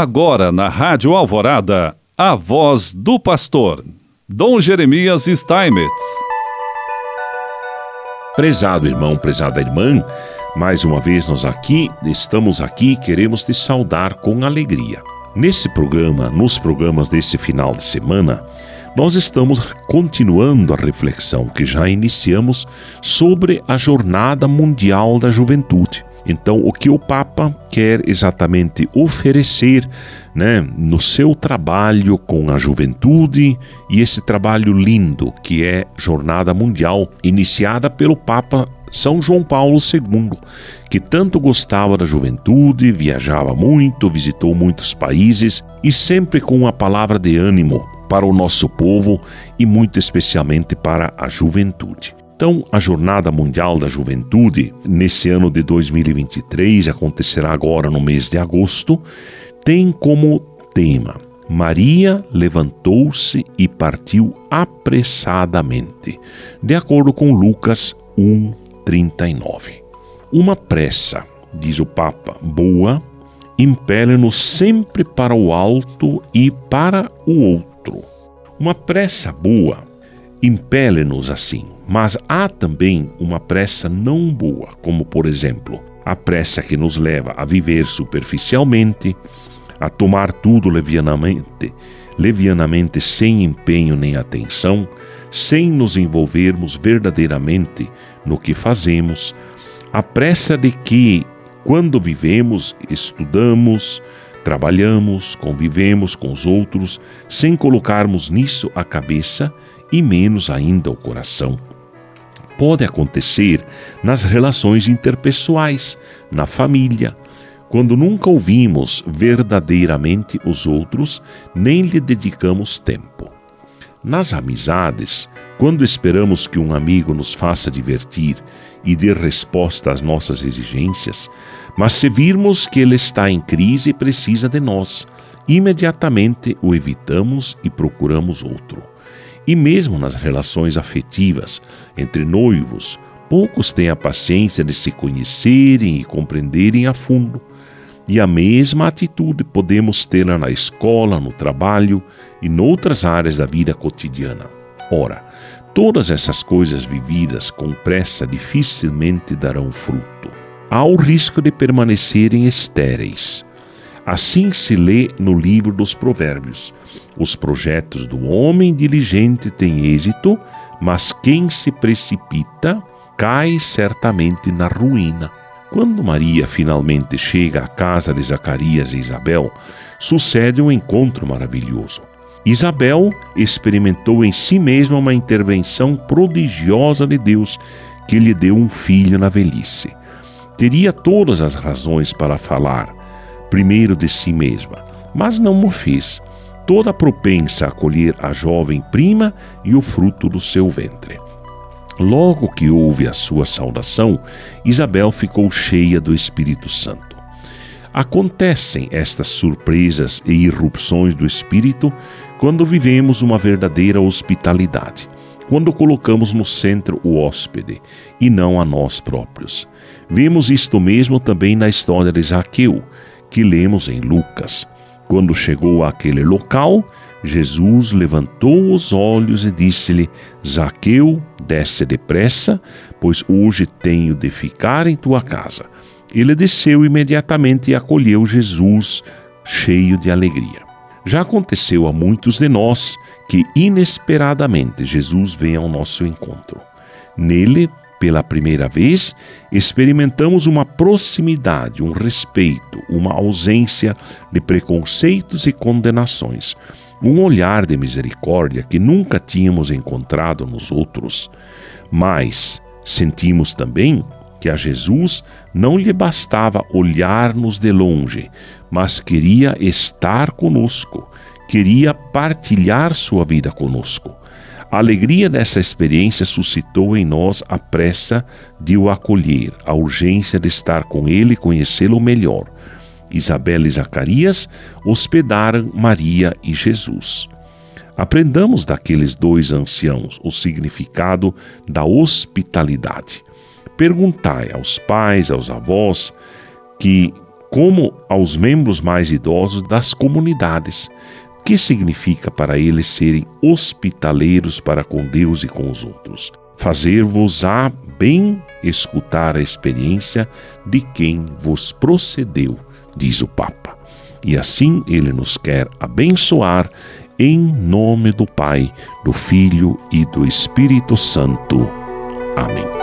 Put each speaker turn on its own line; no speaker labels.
Agora na Rádio Alvorada, a voz do pastor, Dom Jeremias Steinmetz.
Prezado irmão, prezada irmã, mais uma vez nós aqui, estamos aqui e queremos te saudar com alegria. Nesse programa, nos programas desse final de semana, nós estamos continuando a reflexão que já iniciamos sobre a Jornada Mundial da Juventude. Então, o que o Papa quer exatamente oferecer né, no seu trabalho com a juventude e esse trabalho lindo que é Jornada Mundial, iniciada pelo Papa São João Paulo II, que tanto gostava da juventude, viajava muito, visitou muitos países e sempre com uma palavra de ânimo para o nosso povo e muito especialmente para a juventude. Então, a Jornada Mundial da Juventude, nesse ano de 2023, acontecerá agora no mês de agosto, tem como tema Maria levantou-se e partiu apressadamente, de acordo com Lucas 1:39. Uma pressa, diz o Papa, boa, impele-nos sempre para o alto e para o outro. Uma pressa boa impele-nos assim. Mas há também uma pressa não boa, como por exemplo, a pressa que nos leva a viver superficialmente, a tomar tudo levianamente, levianamente sem empenho nem atenção, sem nos envolvermos verdadeiramente no que fazemos, a pressa de que, quando vivemos, estudamos, trabalhamos, convivemos com os outros, sem colocarmos nisso a cabeça e menos ainda o coração pode acontecer nas relações interpessoais, na família, quando nunca ouvimos verdadeiramente os outros nem lhe dedicamos tempo. Nas amizades, quando esperamos que um amigo nos faça divertir e dê resposta às nossas exigências, mas se virmos que ele está em crise e precisa de nós, imediatamente o evitamos e procuramos outro. E mesmo nas relações afetivas entre noivos, poucos têm a paciência de se conhecerem e compreenderem a fundo. E a mesma atitude podemos tê-la na escola, no trabalho e noutras áreas da vida cotidiana. Ora, todas essas coisas vividas com pressa dificilmente darão fruto. Há o risco de permanecerem estéreis. Assim se lê no livro dos Provérbios. Os projetos do homem diligente têm êxito, mas quem se precipita cai certamente na ruína. Quando Maria finalmente chega à casa de Zacarias e Isabel, sucede um encontro maravilhoso. Isabel experimentou em si mesma uma intervenção prodigiosa de Deus que lhe deu um filho na velhice. Teria todas as razões para falar, primeiro de si mesma, mas não o fez toda propensa a acolher a jovem prima e o fruto do seu ventre. Logo que houve a sua saudação, Isabel ficou cheia do Espírito Santo. Acontecem estas surpresas e irrupções do Espírito quando vivemos uma verdadeira hospitalidade, quando colocamos no centro o hóspede e não a nós próprios. Vemos isto mesmo também na história de Zaqueu, que lemos em Lucas. Quando chegou àquele local, Jesus levantou os olhos e disse-lhe: Zaqueu, desce depressa, pois hoje tenho de ficar em tua casa. Ele desceu imediatamente e acolheu Jesus, cheio de alegria. Já aconteceu a muitos de nós que inesperadamente Jesus vem ao nosso encontro. Nele pela primeira vez, experimentamos uma proximidade, um respeito, uma ausência de preconceitos e condenações, um olhar de misericórdia que nunca tínhamos encontrado nos outros. Mas sentimos também que a Jesus não lhe bastava olhar-nos de longe, mas queria estar conosco, queria partilhar sua vida conosco. A alegria dessa experiência suscitou em nós a pressa de o acolher, a urgência de estar com ele e conhecê-lo melhor. Isabel e Zacarias hospedaram Maria e Jesus. Aprendamos daqueles dois anciãos o significado da hospitalidade. Perguntai aos pais, aos avós, que como aos membros mais idosos das comunidades. Que significa para eles serem hospitaleiros para com Deus e com os outros? Fazer-vos a bem escutar a experiência de quem vos procedeu, diz o Papa. E assim ele nos quer abençoar em nome do Pai, do Filho e do Espírito Santo. Amém.